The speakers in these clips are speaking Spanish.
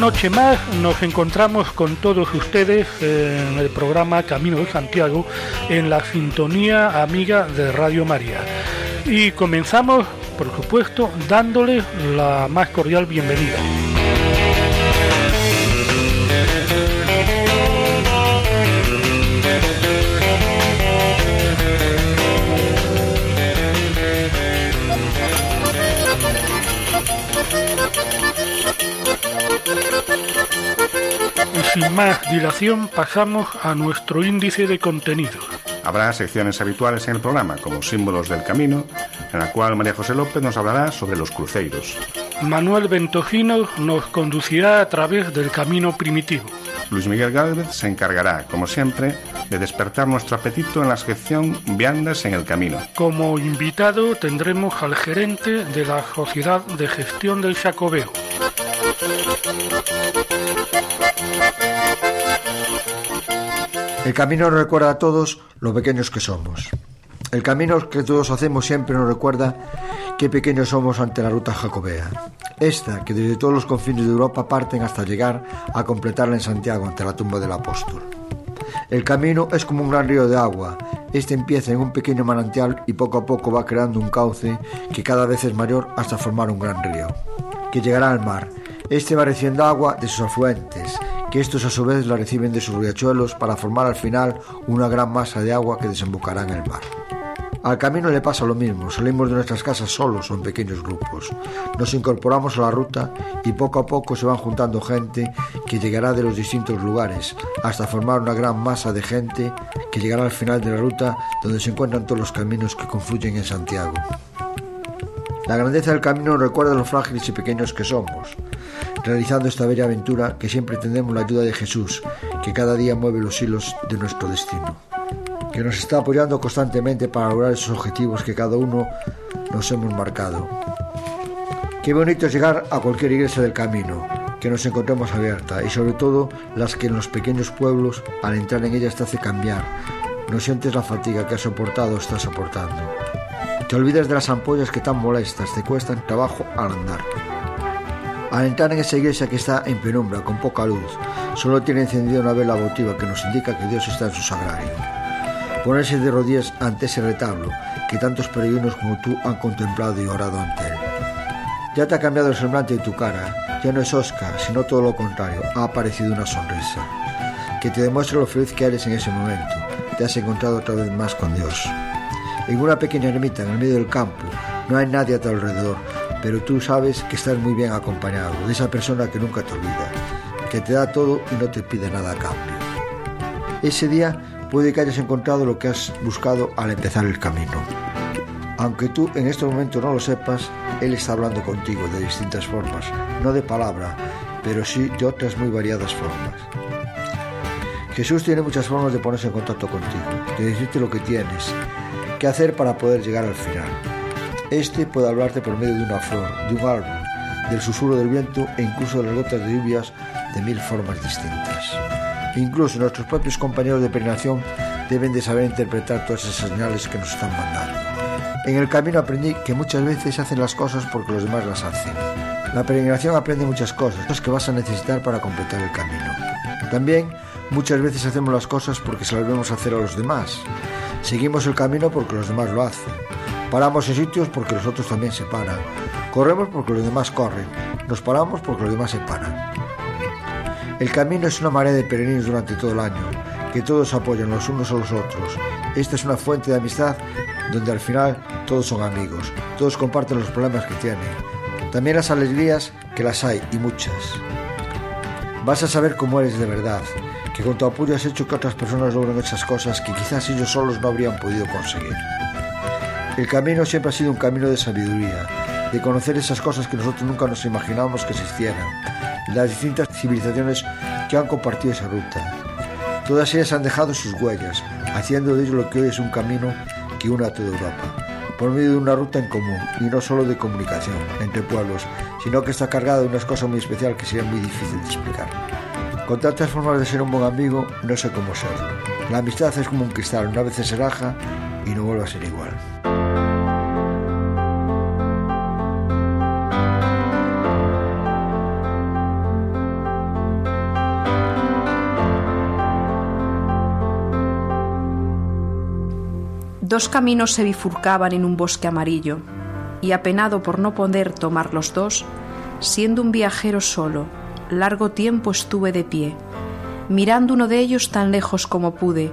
Noche más nos encontramos con todos ustedes en el programa Camino de Santiago en la sintonía amiga de Radio María. Y comenzamos, por supuesto, dándoles la más cordial bienvenida. Sin más dilación pasamos a nuestro índice de contenidos. Habrá secciones habituales en el programa, como Símbolos del Camino, en la cual María José López nos hablará sobre los cruceiros. Manuel Ventojino nos conducirá a través del camino primitivo. Luis Miguel Gálvez se encargará, como siempre, de despertar nuestro apetito en la sección Viandas en el Camino. Como invitado tendremos al gerente de la Sociedad de Gestión del Jacobeo. El camino nos recuerda a todos lo pequeños que somos. El camino que todos hacemos siempre nos recuerda qué pequeños somos ante la ruta jacobea. Esta, que desde todos los confines de Europa parten hasta llegar a completarla en Santiago ante la tumba del apóstol. El camino es como un gran río de agua. Este empieza en un pequeño manantial y poco a poco va creando un cauce que cada vez es mayor hasta formar un gran río, que llegará al mar. Este va recibiendo agua de sus afluentes que estos a su vez la reciben de sus riachuelos para formar al final una gran masa de agua que desembocará en el mar. Al camino le pasa lo mismo, salimos de nuestras casas solos o en pequeños grupos, nos incorporamos a la ruta y poco a poco se van juntando gente que llegará de los distintos lugares hasta formar una gran masa de gente que llegará al final de la ruta donde se encuentran todos los caminos que confluyen en Santiago. La grandeza del camino recuerda los frágiles y pequeños que somos, realizando esta bella aventura que siempre tendremos la ayuda de Jesús, que cada día mueve los hilos de nuestro destino, que nos está apoyando constantemente para lograr esos objetivos que cada uno nos hemos marcado. Qué bonito es llegar a cualquier iglesia del camino, que nos encontremos abierta y sobre todo las que en los pequeños pueblos al entrar en ellas te hace cambiar. No sientes la fatiga que has soportado o estás soportando. Te olvidas de las ampollas que tan molestas te cuestan trabajo al andar. Al entrar en esa iglesia que está en penumbra, con poca luz, solo tiene encendida una vela votiva que nos indica que Dios está en su sagrario. Ponerse de rodillas ante ese retablo que tantos peregrinos como tú han contemplado y orado ante él. Ya te ha cambiado el semblante de tu cara, ya no es Oscar, sino todo lo contrario, ha aparecido una sonrisa, que te demuestra lo feliz que eres en ese momento, te has encontrado otra vez más con Dios. En una pequeña ermita en el medio del campo, no hay nadie a tu alrededor, pero tú sabes que estás muy bien acompañado de esa persona que nunca te olvida, que te da todo y no te pide nada a cambio. Ese día puede que hayas encontrado lo que has buscado al empezar el camino. Aunque tú en este momento no lo sepas, Él está hablando contigo de distintas formas, no de palabra, pero sí de otras muy variadas formas. Jesús tiene muchas formas de ponerse en contacto contigo, de decirte lo que tienes, qué hacer para poder llegar al final. Este puede hablarte por medio de una flor, de un árbol, del susurro del viento e incluso de las gotas de lluvias de mil formas distintas. Incluso nuestros propios compañeros de peregrinación deben de saber interpretar todas esas señales que nos están mandando. En el camino aprendí que muchas veces hacen las cosas porque los demás las hacen. La peregrinación aprende muchas cosas que vas a necesitar para completar el camino. También muchas veces hacemos las cosas porque se las vemos hacer a los demás. Seguimos el camino porque los demás lo hacen. Paramos en sitios porque los otros también se paran. Corremos porque los demás corren. Nos paramos porque los demás se paran. El camino es una marea de peregrinos durante todo el año, que todos apoyan los unos a los otros. Esta es una fuente de amistad donde al final todos son amigos, todos comparten los problemas que tienen. También las alegrías, que las hay y muchas. Vas a saber cómo eres de verdad, que con tu apoyo has hecho que otras personas logren esas cosas que quizás ellos solos no habrían podido conseguir. El camino siempre ha sido un camino de sabiduría, de conocer esas cosas que nosotros nunca nos imaginábamos que existieran, las distintas civilizaciones que han compartido esa ruta. Todas ellas han dejado sus huellas, haciendo de ello lo que hoy es un camino que une a toda Europa, por medio de una ruta en común y no solo de comunicación entre pueblos, sino que está cargada de unas cosas muy especiales que serían muy difíciles de explicar. Con tantas formas de ser un buen amigo, no sé cómo serlo. La amistad es como un cristal, una vez se raja y no vuelve a ser igual. Dos caminos se bifurcaban en un bosque amarillo, y apenado por no poder tomar los dos, siendo un viajero solo, largo tiempo estuve de pie, mirando uno de ellos tan lejos como pude,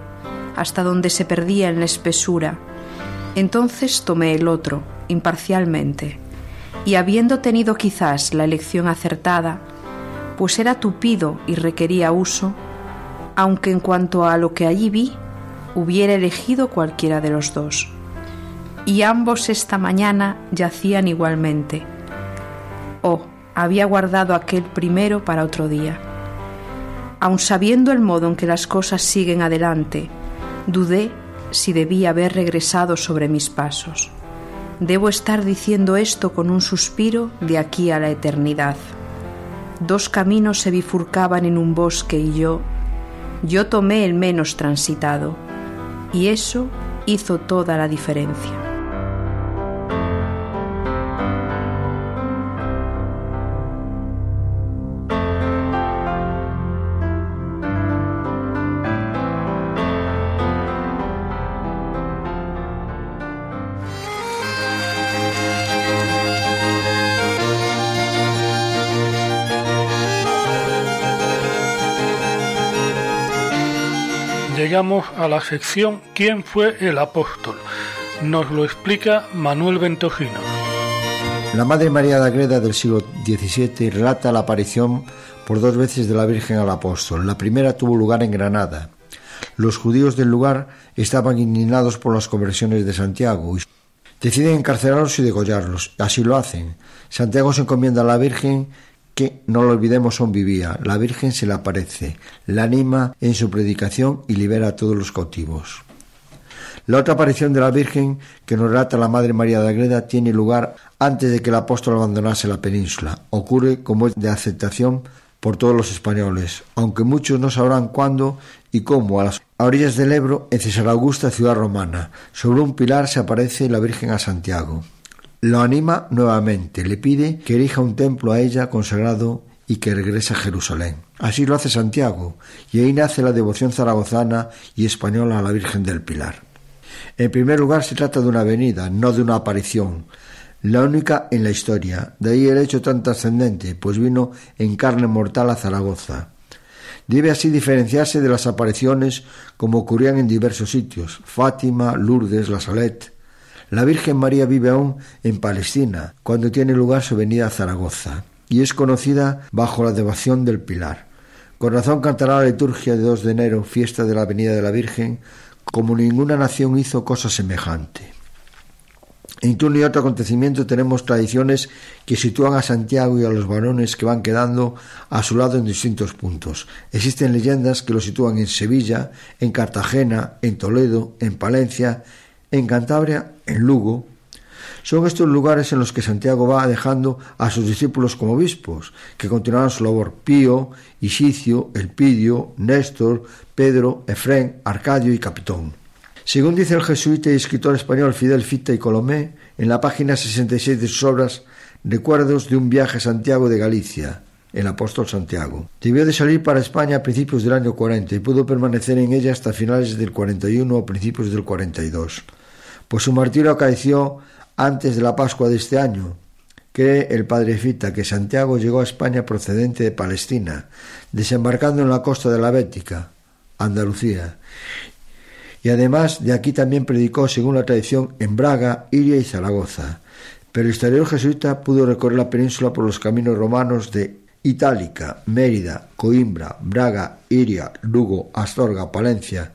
hasta donde se perdía en la espesura. Entonces tomé el otro, imparcialmente, y habiendo tenido quizás la elección acertada, pues era tupido y requería uso, aunque en cuanto a lo que allí vi, hubiera elegido cualquiera de los dos. Y ambos esta mañana yacían igualmente. Oh, había guardado aquel primero para otro día. Aun sabiendo el modo en que las cosas siguen adelante, dudé si debía haber regresado sobre mis pasos. Debo estar diciendo esto con un suspiro de aquí a la eternidad. Dos caminos se bifurcaban en un bosque y yo, yo tomé el menos transitado y eso hizo toda la diferencia. Llegamos a la sección ¿Quién fue el apóstol? Nos lo explica Manuel Ventojino. La Madre María de Agreda del siglo XVII relata la aparición por dos veces de la Virgen al apóstol. La primera tuvo lugar en Granada. Los judíos del lugar estaban indignados por las conversiones de Santiago y deciden encarcelarlos y degollarlos. Así lo hacen. Santiago se encomienda a la Virgen que, no lo olvidemos, son vivía. La Virgen se le aparece, la anima en su predicación y libera a todos los cautivos. La otra aparición de la Virgen que nos relata la Madre María de Agreda tiene lugar antes de que el apóstol abandonase la península. Ocurre como es de aceptación por todos los españoles, aunque muchos no sabrán cuándo y cómo a las orillas del Ebro, en Cesar Augusta, ciudad romana, sobre un pilar se aparece la Virgen a Santiago. Lo anima nuevamente, le pide que erija un templo a ella consagrado y que regrese a Jerusalén. Así lo hace Santiago, y ahí nace la devoción zaragozana y española a la Virgen del Pilar. En primer lugar, se trata de una venida, no de una aparición, la única en la historia. De ahí el hecho tan trascendente, pues vino en carne mortal a Zaragoza. Debe así diferenciarse de las apariciones como ocurrían en diversos sitios, Fátima, Lourdes, La Salette, la Virgen María vive aún en Palestina, cuando tiene lugar su venida a Zaragoza, y es conocida bajo la devoción del Pilar. Con razón cantará la liturgia de 2 de enero, fiesta de la venida de la Virgen, como ninguna nación hizo cosa semejante. En uno y otro acontecimiento tenemos tradiciones que sitúan a Santiago y a los varones que van quedando a su lado en distintos puntos. Existen leyendas que lo sitúan en Sevilla, en Cartagena, en Toledo, en Palencia, en Cantabria, en Lugo, son estos lugares en los que Santiago va dejando a sus discípulos como obispos, que continuaron su labor Pío, Isicio, Elpidio, Néstor, Pedro, Efrén, Arcadio y Capitón. Según dice el jesuita y escritor español Fidel Fita y Colomé, en la página 66 de sus obras Recuerdos de un viaje a Santiago de Galicia, el apóstol Santiago. Debió de salir para España a principios del año 40 y pudo permanecer en ella hasta finales del 41 o principios del 42 pues su martirio acaeció antes de la Pascua de este año. Cree el padre Fita que Santiago llegó a España procedente de Palestina, desembarcando en la costa de la Bética, Andalucía, y además de aquí también predicó, según la tradición, en Braga, Iria y Zaragoza. Pero el historiador jesuita pudo recorrer la península por los caminos romanos de Itálica, Mérida, Coimbra, Braga, Iria, Lugo, Astorga, Palencia,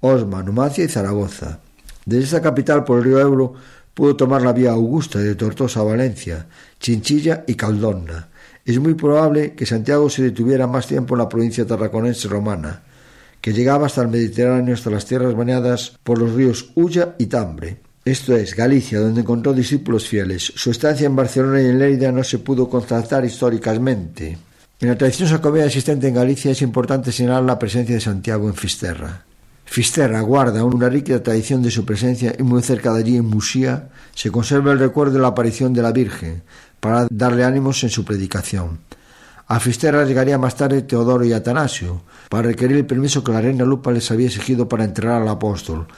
Osma, Numancia y Zaragoza. Desde esta capital por el río Ebro pudo tomar la vía Augusta de Tortosa a Valencia, Chinchilla y Caldonna. Es muy probable que Santiago se detuviera más tiempo en la provincia tarraconense romana, que llegaba hasta el Mediterráneo, hasta las tierras bañadas por los ríos Ulla y Tambre. Esto es, Galicia, donde encontró discípulos fieles. Su estancia en Barcelona y en Lérida no se pudo constatar históricamente. En la tradición sacobea existente en Galicia es importante señalar la presencia de Santiago en Fisterra. Fisterra guarda una rica tradición de su presencia y muy cerca de allí, en Musía, se conserva el recuerdo de la aparición de la Virgen para darle ánimos en su predicación. A Fisterra llegaría más tarde Teodoro y Atanasio para requerir el permiso que la reina Lupa les había exigido para enterrar al apóstol.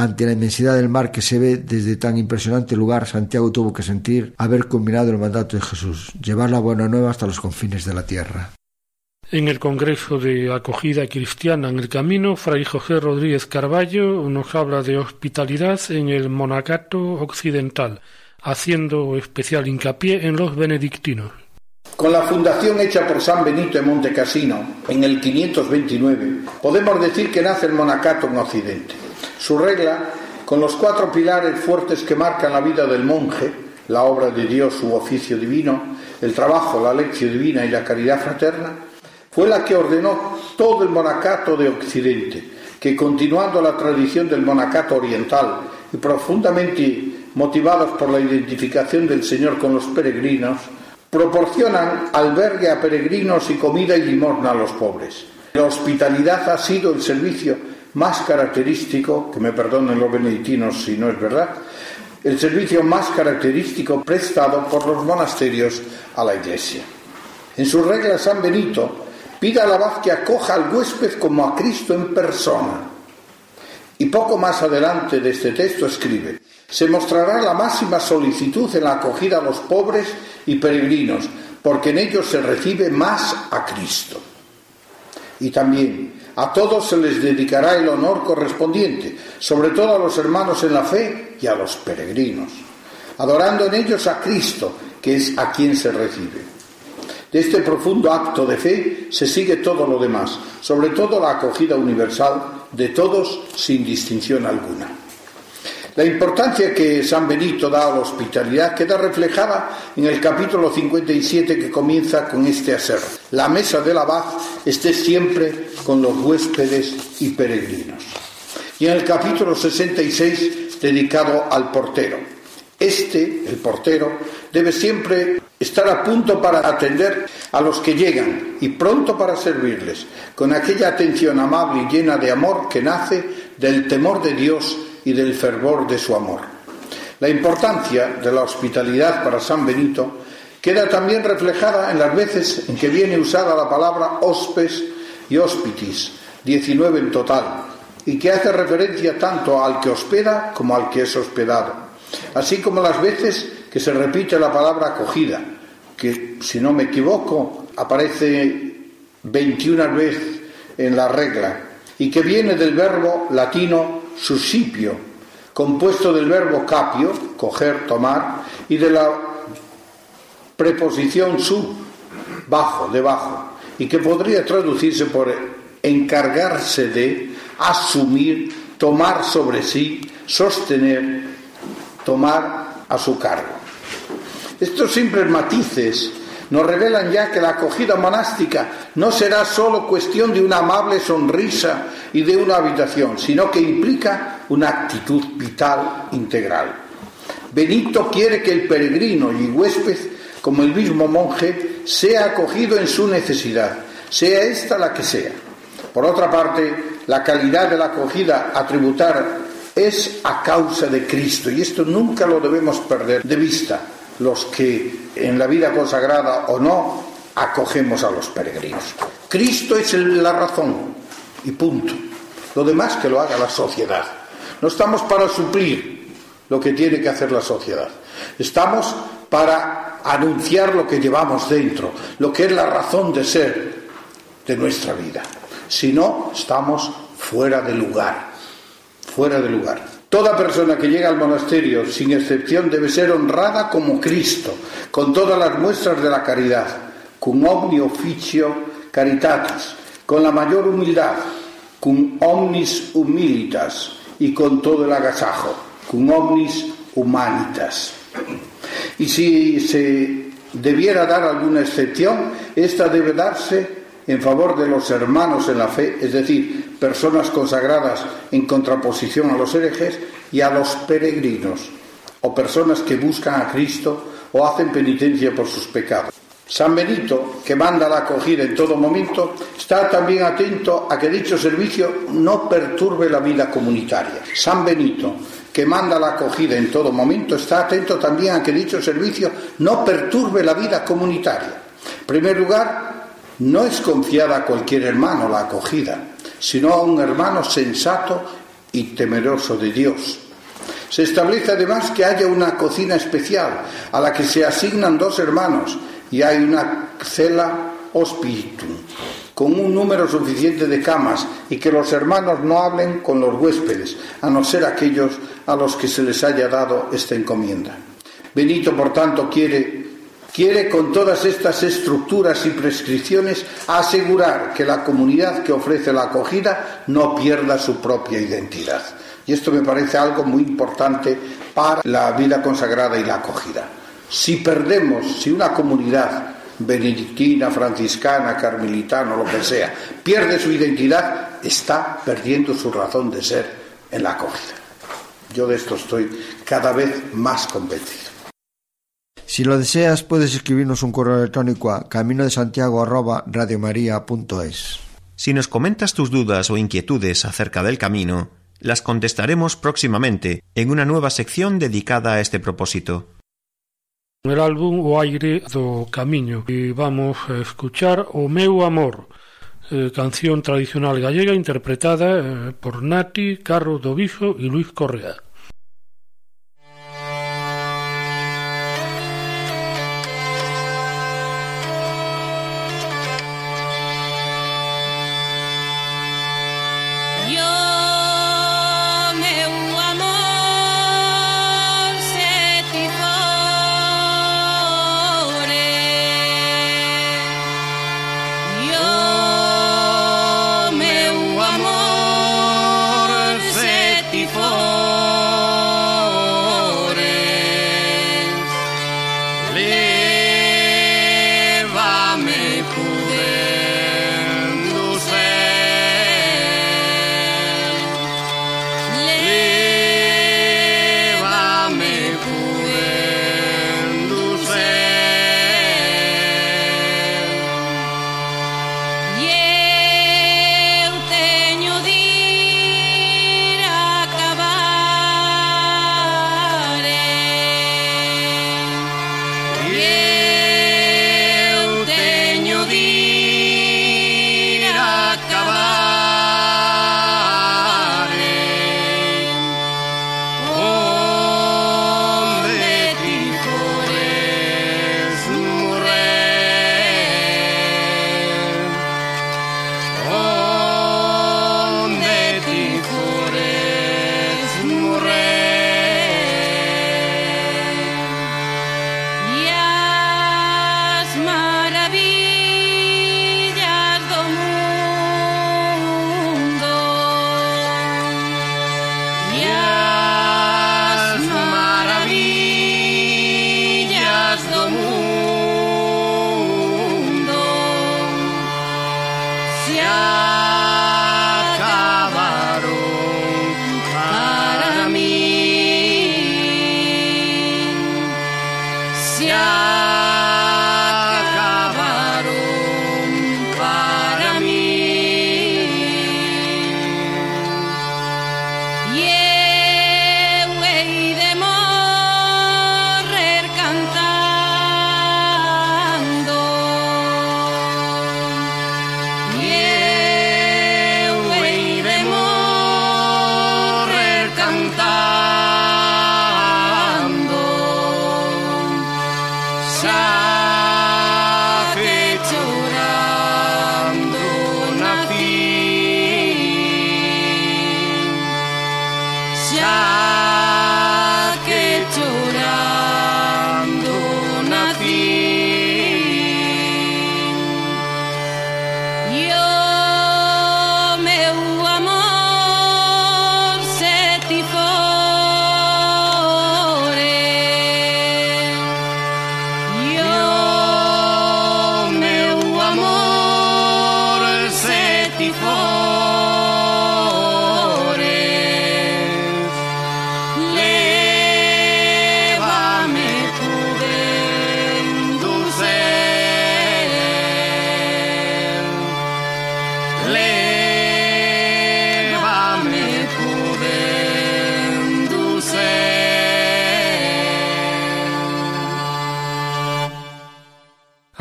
Ante la inmensidad del mar que se ve desde tan impresionante lugar, Santiago tuvo que sentir haber combinado el mandato de Jesús, llevar la buena nueva hasta los confines de la tierra. En el Congreso de Acogida Cristiana en el Camino, Fray José Rodríguez Carballo nos habla de hospitalidad en el Monacato Occidental, haciendo especial hincapié en los benedictinos. Con la fundación hecha por San Benito de Montecassino en el 529, podemos decir que nace el monacato en Occidente. Su regla, con los cuatro pilares fuertes que marcan la vida del monje, la obra de Dios, su oficio divino, el trabajo, la lección divina y la caridad fraterna, fue la que ordenó todo el monacato de Occidente, que continuando la tradición del monacato oriental y profundamente motivados por la identificación del Señor con los peregrinos, proporcionan albergue a peregrinos y comida y limosna a los pobres. La hospitalidad ha sido el servicio más característico, que me perdonen los benedictinos si no es verdad, el servicio más característico prestado por los monasterios a la Iglesia. En su regla San Benito Pida al abad que acoja al huésped como a Cristo en persona. Y poco más adelante de este texto escribe, se mostrará la máxima solicitud en la acogida a los pobres y peregrinos, porque en ellos se recibe más a Cristo. Y también a todos se les dedicará el honor correspondiente, sobre todo a los hermanos en la fe y a los peregrinos, adorando en ellos a Cristo, que es a quien se recibe. De este profundo acto de fe se sigue todo lo demás, sobre todo la acogida universal de todos sin distinción alguna. La importancia que San Benito da a la hospitalidad queda reflejada en el capítulo 57 que comienza con este aser. La mesa del abad esté siempre con los huéspedes y peregrinos. Y en el capítulo 66 dedicado al portero. Este, el portero, debe siempre estar a punto para atender a los que llegan y pronto para servirles, con aquella atención amable y llena de amor que nace del temor de Dios y del fervor de su amor. La importancia de la hospitalidad para San Benito queda también reflejada en las veces en que viene usada la palabra hospes y hospitis, 19 en total, y que hace referencia tanto al que hospeda como al que es hospedado, así como las veces que se repite la palabra acogida, que si no me equivoco aparece 21 veces en la regla, y que viene del verbo latino suscipio, compuesto del verbo capio, coger, tomar, y de la preposición su, bajo, debajo, y que podría traducirse por encargarse de, asumir, tomar sobre sí, sostener, tomar a su cargo. Estos simples matices nos revelan ya que la acogida monástica no será solo cuestión de una amable sonrisa y de una habitación, sino que implica una actitud vital integral. Benito quiere que el peregrino y huésped, como el mismo monje, sea acogido en su necesidad, sea esta la que sea. Por otra parte, la calidad de la acogida a tributar es a causa de Cristo y esto nunca lo debemos perder de vista los que en la vida consagrada o no acogemos a los peregrinos. Cristo es la razón y punto. Lo demás que lo haga la sociedad. No estamos para suplir lo que tiene que hacer la sociedad. Estamos para anunciar lo que llevamos dentro, lo que es la razón de ser de nuestra vida. Si no, estamos fuera de lugar. Fuera de lugar. Toda persona que llega al monasterio, sin excepción, debe ser honrada como Cristo, con todas las muestras de la caridad, cum omni officio caritatis, con la mayor humildad, cum omnis humilitas y con todo el agasajo, cum omnis humanitas. Y si se debiera dar alguna excepción, esta debe darse en favor de los hermanos en la fe, es decir, personas consagradas en contraposición a los herejes y a los peregrinos, o personas que buscan a Cristo o hacen penitencia por sus pecados. San Benito, que manda la acogida en todo momento, está también atento a que dicho servicio no perturbe la vida comunitaria. San Benito, que manda la acogida en todo momento, está atento también a que dicho servicio no perturbe la vida comunitaria. En primer lugar, no es confiada a cualquier hermano la acogida, sino a un hermano sensato y temeroso de Dios. Se establece además que haya una cocina especial a la que se asignan dos hermanos y hay una cela hospitum con un número suficiente de camas y que los hermanos no hablen con los huéspedes, a no ser aquellos a los que se les haya dado esta encomienda. Benito, por tanto, quiere, quiere con todas estas estructuras y prescripciones asegurar que la comunidad que ofrece la acogida no pierda su propia identidad. Y esto me parece algo muy importante para la vida consagrada y la acogida. Si perdemos, si una comunidad benedictina, franciscana, carmelitana, lo que sea, pierde su identidad, está perdiendo su razón de ser en la acogida. Yo de esto estoy cada vez más convencido. Si lo deseas, puedes escribirnos un correo electrónico a camino de Santiago Si nos comentas tus dudas o inquietudes acerca del camino, las contestaremos próximamente en una nueva sección dedicada a este propósito. El álbum O aire do camiño e vamos a escuchar O meu amor, eh, canción tradicional gallega interpretada eh, por Nati, Carlos do Viso e Luis Correa.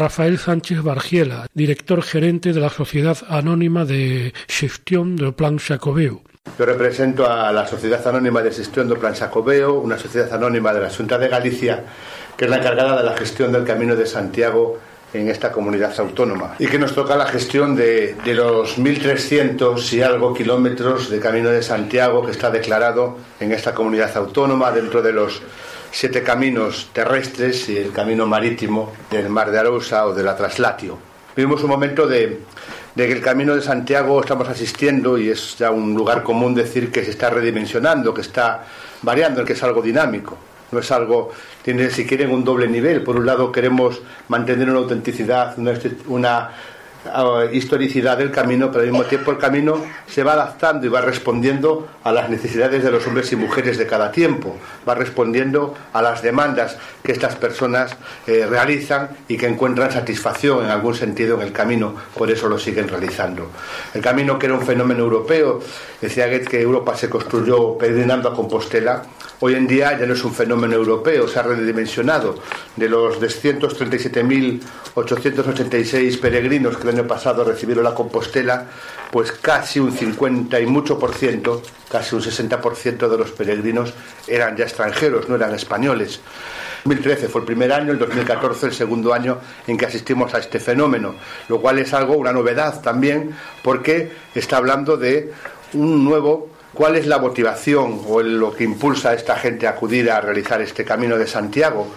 Rafael Sánchez Bargiela, director gerente de la Sociedad Anónima de Gestión del Plan Xacobeo. Yo represento a la Sociedad Anónima de Gestión del Plan Xacobeo, una sociedad anónima de la Junta de Galicia, que es la encargada de la gestión del Camino de Santiago en esta comunidad autónoma y que nos toca la gestión de, de los 1.300 y algo kilómetros de Camino de Santiago que está declarado en esta comunidad autónoma dentro de los siete caminos terrestres y el camino marítimo del Mar de Arousa o de la Traslatio. Vivimos un momento de, de que el Camino de Santiago estamos asistiendo y es ya un lugar común decir que se está redimensionando, que está variando, que es algo dinámico no es algo, tiene si quieren un doble nivel. Por un lado queremos mantener una autenticidad, una, una historicidad del camino, pero al mismo tiempo el camino se va adaptando y va respondiendo a las necesidades de los hombres y mujeres de cada tiempo, va respondiendo a las demandas que estas personas eh, realizan y que encuentran satisfacción en algún sentido en el camino, por eso lo siguen realizando. El camino que era un fenómeno europeo, decía Goethe que Europa se construyó peregrinando a Compostela, hoy en día ya no es un fenómeno europeo, se ha redimensionado. De los 237.886 peregrinos que el año pasado recibieron la Compostela, pues casi un 50 y mucho por ciento, casi un 60% de los peregrinos eran ya extranjeros, no eran españoles. 2013 fue el primer año, el 2014 el segundo año en que asistimos a este fenómeno, lo cual es algo, una novedad también, porque está hablando de un nuevo ¿Cuál es la motivación o lo que impulsa a esta gente a acudir a realizar este camino de Santiago?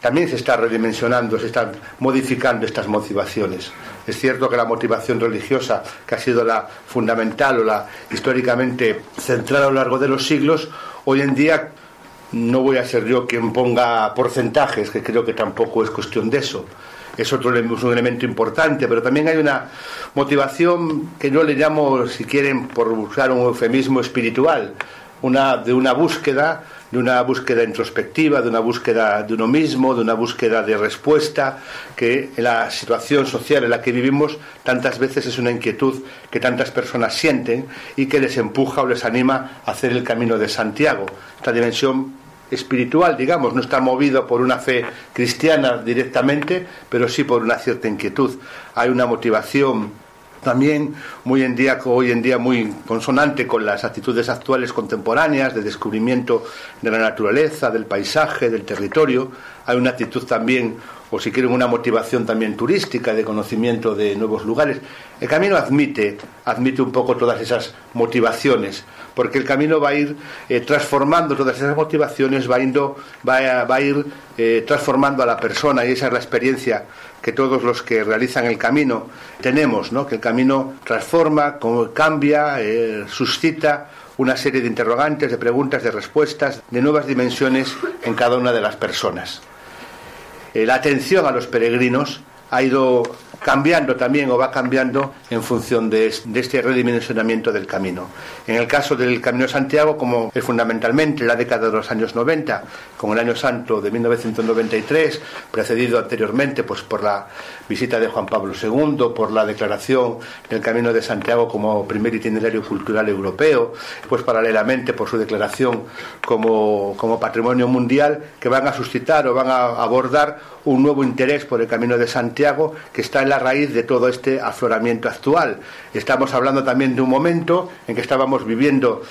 También se está redimensionando, se están modificando estas motivaciones. Es cierto que la motivación religiosa, que ha sido la fundamental o la históricamente central a lo largo de los siglos, hoy en día no voy a ser yo quien ponga porcentajes, que creo que tampoco es cuestión de eso. Es otro elemento importante, pero también hay una motivación que yo le llamo, si quieren, por usar un eufemismo espiritual, una, de una búsqueda, de una búsqueda introspectiva, de una búsqueda de uno mismo, de una búsqueda de respuesta, que la situación social en la que vivimos tantas veces es una inquietud que tantas personas sienten y que les empuja o les anima a hacer el camino de Santiago. Esta dimensión espiritual, digamos, no está movido por una fe cristiana directamente, pero sí por una cierta inquietud. Hay una motivación también muy en día, hoy en día muy consonante con las actitudes actuales contemporáneas de descubrimiento de la naturaleza, del paisaje, del territorio. Hay una actitud también, o si quieren, una motivación también turística de conocimiento de nuevos lugares. El camino admite, admite un poco todas esas motivaciones porque el camino va a ir eh, transformando todas esas motivaciones, va, a, ir eh, transformando a la persona y esa es la experiencia que todos los que realizan el camino tenemos, ¿no? que el camino transforma, cambia, eh, suscita una serie de interrogantes, de preguntas, de respuestas, de nuevas dimensiones en cada una de las personas. La atención a los peregrinos ha ido cambiando también o va cambiando en función de, este redimensionamiento del camino. En el caso del Camino de Santiago, como es fundamentalmente la década de los años 90, con el Año Santo de 1993, precedido anteriormente pues, por la visita de Juan Pablo II, por la declaración del Camino de Santiago como primer itinerario cultural europeo, pues paralelamente por su declaración como, como patrimonio mundial, que van a suscitar o van a abordar un nuevo interés por el Camino de Santiago que está en la raíz de todo este afloramiento actual. Estamos hablando también de un momento en que estábamos viviendo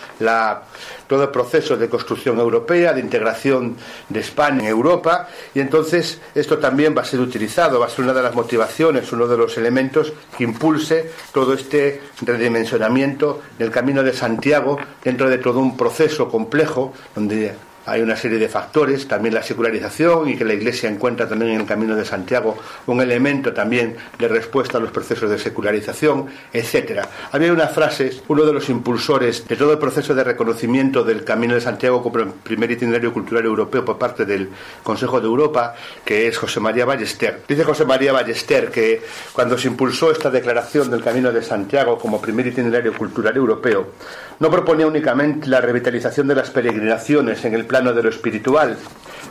todo el proceso de construcción europea, de integración de España en Europa, y entonces esto también va a ser utilizado, va a ser una de las motivaciones, uno de los elementos que impulse todo este redimensionamiento del Camino de Santiago dentro de todo un proceso complejo donde hay una serie de factores, también la secularización y que la Iglesia encuentra también en el Camino de Santiago un elemento también de respuesta a los procesos de secularización, etcétera. Había una frase, uno de los impulsores de todo el proceso de reconocimiento del Camino de Santiago como primer itinerario cultural europeo por parte del Consejo de Europa, que es José María Ballester. Dice José María Ballester que cuando se impulsó esta declaración del Camino de Santiago como primer itinerario cultural europeo, no proponía únicamente la revitalización de las peregrinaciones en el plano de lo espiritual,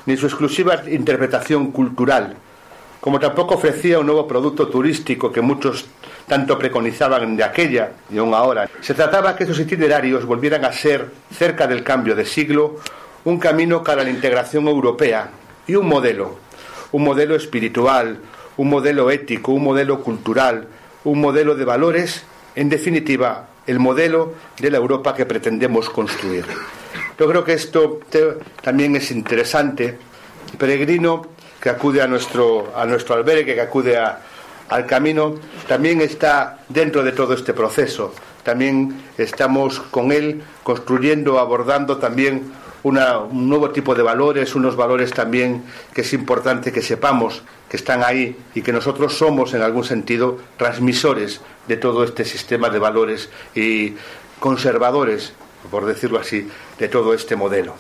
ni su exclusiva interpretación cultural, como tampoco ofrecía un nuevo producto turístico que muchos tanto preconizaban de aquella y aún ahora. Se trataba que esos itinerarios volvieran a ser, cerca del cambio de siglo, un camino para la integración europea y un modelo, un modelo espiritual, un modelo ético, un modelo cultural, un modelo de valores, en definitiva, el modelo de la Europa que pretendemos construir. Yo creo que esto también es interesante. Peregrino que acude a nuestro, a nuestro albergue, que acude al camino, también está dentro de todo este proceso. También estamos con él construyendo, abordando también un nuevo tipo de valores, unos valores también que es importante que sepamos que están ahí y que nosotros somos en algún sentido transmisores de todo este sistema de valores y conservadores, por decirlo así, de todo este modelo.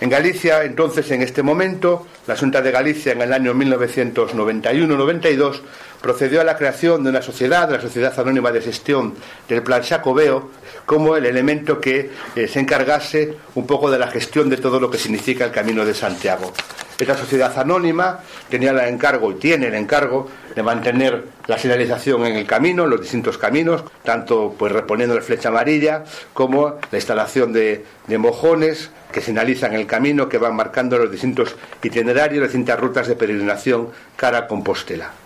En Galicia, entonces, en este momento, la Junta de Galicia en el año 1991-92 procedió a la creación de una sociedad, la Sociedad Anónima de Gestión del Plan Xacobeo, como el elemento que eh, se encargase un poco de la gestión de todo lo que significa el Camino de Santiago. Esta sociedad anónima tenía el encargo y tiene el encargo de mantener la señalización en el camino, en los distintos caminos, tanto pues reponiendo la flecha amarilla como la instalación de, de mojones que señalizan el camino, que van marcando los distintos itinerarios, las distintas rutas de peregrinación cara a Compostela.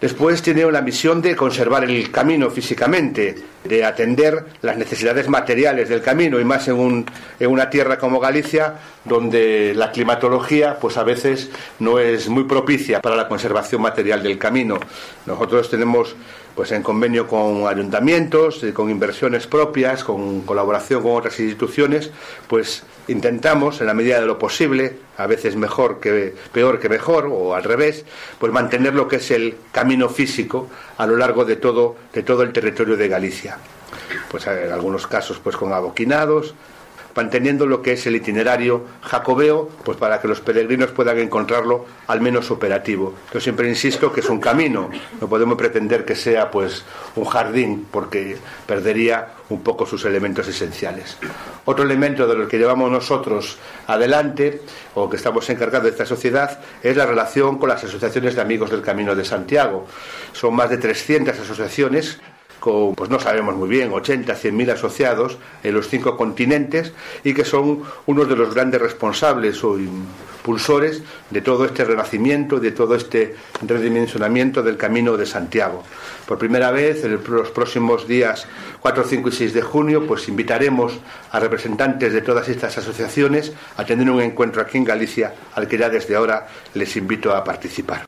Después tiene la misión de conservar el camino físicamente, de atender las necesidades materiales del camino y más en, en, una tierra como Galicia, donde la climatología pues a veces no es muy propicia para la conservación material del camino. Nosotros tenemos pues en convenio con ayuntamientos, eh, con inversiones propias, con colaboración con otras instituciones, pues intentamos, en la medida de lo posible, a veces mejor que peor que mejor, o al revés, pues mantener lo que es el camino físico a lo largo de todo, de todo el territorio de Galicia. Pues en algunos casos pues con aboquinados, manteniendo lo que es el itinerario jacobeo, pues para que los peregrinos puedan encontrarlo al menos operativo. Yo siempre insisto que es un camino, no podemos pretender que sea pues un jardín, porque perdería un poco sus elementos esenciales. Otro elemento de lo que llevamos nosotros adelante, o que estamos encargados de esta sociedad, es la relación con las asociaciones de amigos del Camino de Santiago. Son más de 300 asociaciones con, pues no sabemos muy bien, 80, 100 mil asociados en los cinco continentes y que son unos de los grandes responsables o impulsores de todo este renacimiento, de todo este redimensionamiento del camino de Santiago. Por primera vez, en los próximos días 4, 5 y 6 de junio, pues invitaremos a representantes de todas estas asociaciones a tener un encuentro aquí en Galicia, al que ya desde ahora les invito a participar.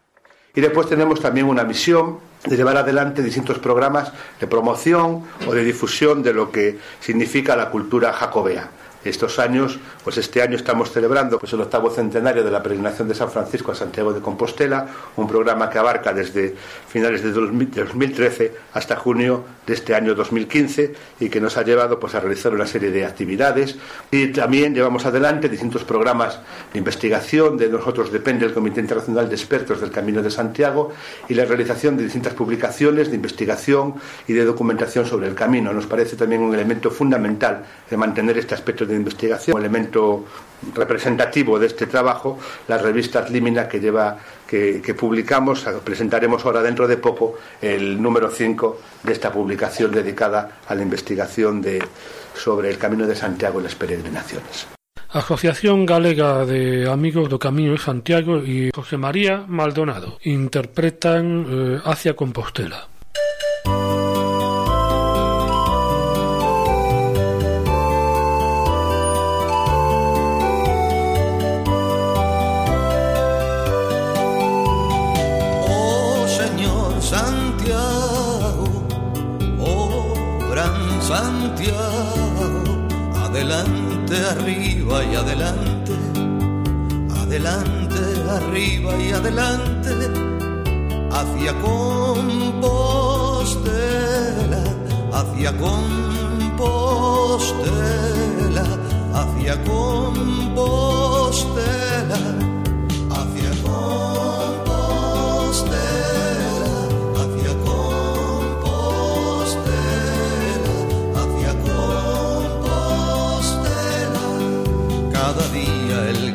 Y después tenemos también una misión de llevar adelante distintos programas de promoción o de difusión de lo que significa la cultura jacobea estos años, pues este año estamos celebrando pues, el octavo centenario de la peregrinación de San Francisco a Santiago de Compostela, un programa que abarca desde finales de 2013 hasta junio de este año 2015 y que nos ha llevado pues, a realizar una serie de actividades y también llevamos adelante distintos programas de investigación, de nosotros depende el Comité Internacional de Expertos del Camino de Santiago y la realización de distintas publicaciones de investigación y de documentación sobre el camino. Nos parece también un elemento fundamental de mantener este aspecto de de investigación, elemento representativo de este trabajo, la revista Límina que lleva que, publicamos, presentaremos ahora dentro de poco el número 5 de esta publicación dedicada a la investigación de, sobre el Camino de Santiago y las peregrinaciones. Asociación Galega de Amigos do Camino de Santiago y José María Maldonado interpretan eh, Hacia Compostela. Arriba y adelante, adelante, arriba y adelante, hacia Compostela, hacia Compostela, hacia Compostela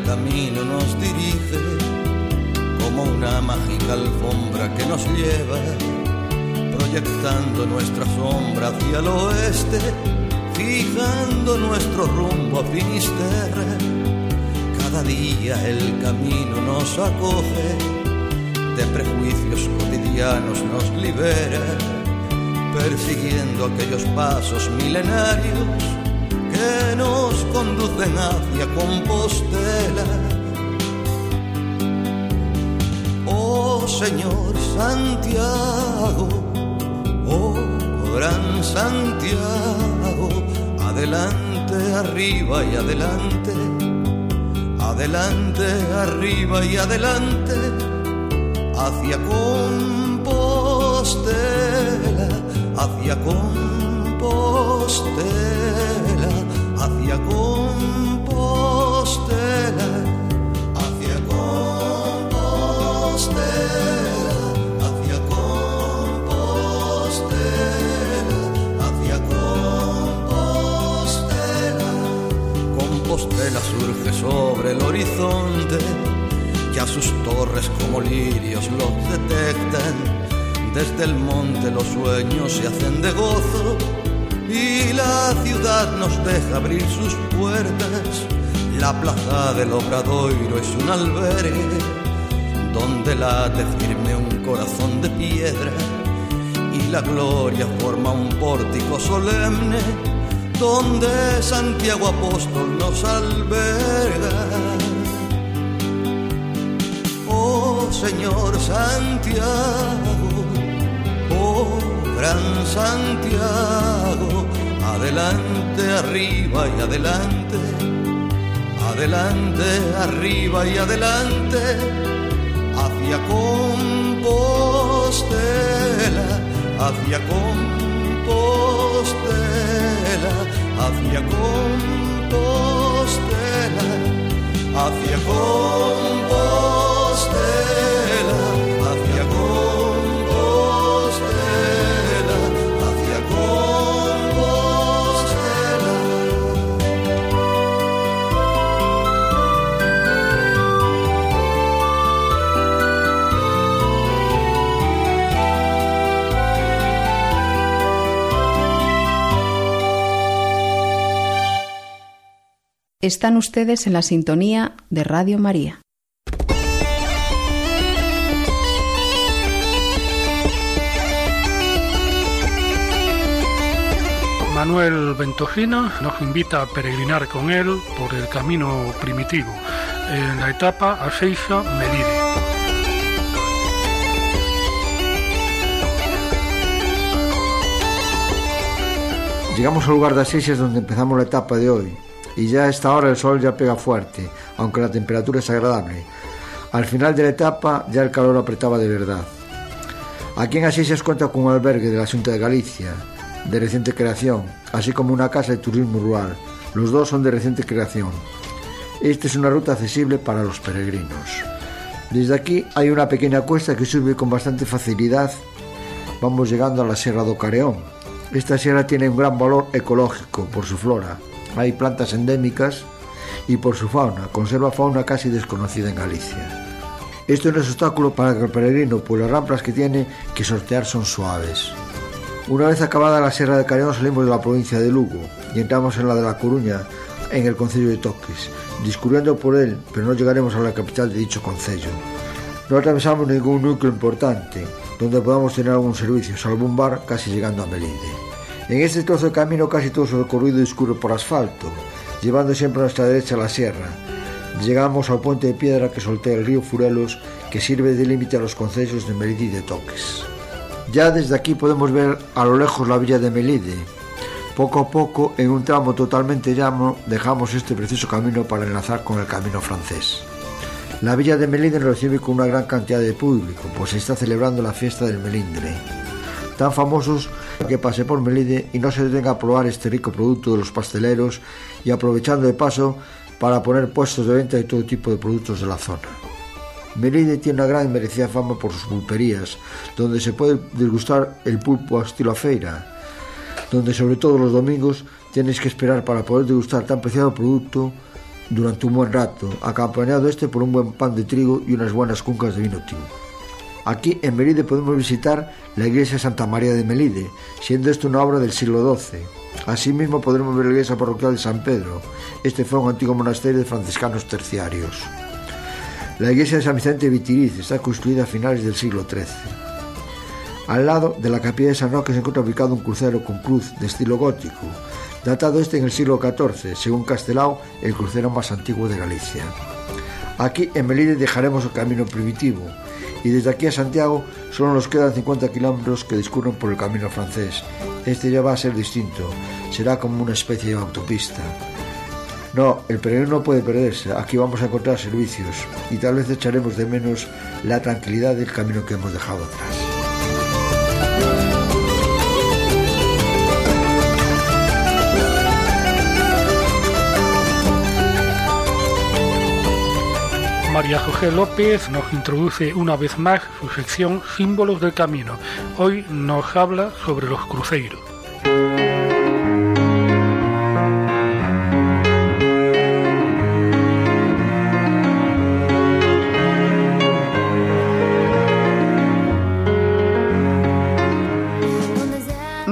camino nos dirige como una mágica alfombra que nos lleva, proyectando nuestra sombra hacia el oeste, fijando nuestro rumbo a Finisterre. Cada día el camino nos acoge, de prejuicios cotidianos nos libera, persiguiendo aquellos pasos milenarios que nos conducen hacia Compostela. Oh Señor Santiago, oh gran Santiago, adelante, arriba y adelante, adelante, arriba y adelante, hacia Compostela, hacia Compostela, hacia Compostela, hacia Compostela, hacia Compostela, hacia Compostela. Compostela surge sobre el horizonte, ya sus torres como lirios los detectan. Desde el monte los sueños se hacen de gozo y la ciudad nos deja abrir sus puertas. La plaza del Obradoiro es un albergue donde late firme un corazón de piedra y la gloria forma un pórtico solemne donde Santiago Apóstol nos alberga. Oh Señor Santiago, gran Santiago, adelante, arriba y adelante, adelante, arriba y adelante, hacia Compostela, hacia Compostela, hacia Compostela, hacia Compostela, Están ustedes en la sintonía de Radio María. Manuel Ventojino nos invita a peregrinar con él por el camino primitivo en la etapa Aseixa-Melide. Llegamos al lugar de Asís donde empezamos la etapa de hoy y ya a esta hora el sol ya pega fuerte, aunque la temperatura es agradable. Al final de la etapa ya el calor apretaba de verdad. Aquí en Asís cuenta con un albergue de la Junta de Galicia, de reciente creación, así como una casa de turismo rural. Los dos son de reciente creación. Esta es una ruta accesible para los peregrinos. Desde aquí hay una pequeña cuesta que sube con bastante facilidad. Vamos llegando a la Sierra do Careón. Esta sierra tiene un gran valor ecológico por su flora. Hay plantas endémicas y por su fauna. Conserva fauna casi desconocida en Galicia. Esto no es obstáculo para el peregrino, pues las rampas que tiene que sortear son suaves. Una vez acabada la Sierra de Careón salimos de la provincia de Lugo y entramos en la de La Coruña, en el concello de Toques, discurriendo por él, pero no llegaremos a la capital de dicho concello. No atravesamos ningún núcleo importante donde podamos tener algún servicio, salvo un bar casi llegando a Melide. En este trozo de camino casi todo su recorrido discurre por asfalto, llevando siempre a nuestra derecha la sierra. Llegamos al puente de piedra que soltea el río Furelos, que sirve de límite a los concellos de Melide y de Toques. Ya desde aquí podemos ver a lo lejos la villa de Melide. Poco a poco, en un tramo totalmente llano, dejamos este precioso camino para enlazar con el camino francés. La villa de Melinde nos recibe con una gran cantidad de público, pues se está celebrando la fiesta del Melindre. Tan famosos que pase por Melide y no se detenga a probar este rico producto de los pasteleros y aprovechando de paso para poner puestos de venta de todo tipo de productos de la zona. Melide tiene una gran y merecida fama por sus pulperías, donde se puede degustar el pulpo a estilo a feira, donde sobre todo los domingos tienes que esperar para poder degustar tan preciado producto durante un buen rato, acompañado este por un buen pan de trigo y unas buenas cuncas de vino tinto. Aquí en Melide podemos visitar la iglesia Santa María de Melide, siendo esto una obra del siglo XII. Asimismo podremos ver la iglesia parroquial de San Pedro. Este fue un antiguo monasterio de franciscanos terciarios. La iglesia de San Vicente de Vitiriz está construida a finales del siglo XIII. Al lado de la capilla de San Roque se encuentra ubicado un crucero con cruz de estilo gótico, datado este en el siglo XIV, según Castelao, el crucero más antiguo de Galicia. Aquí en Melide dejaremos el camino primitivo, y desde aquí a Santiago solo nos quedan 50 kilómetros que discurren por el camino francés. Este ya va a ser distinto, será como una especie de autopista. No, el peregrino no puede perderse, aquí vamos a encontrar servicios y tal vez echaremos de menos la tranquilidad del camino que hemos dejado atrás. María José López nos introduce una vez más su sección Símbolos del Camino. Hoy nos habla sobre los cruceros.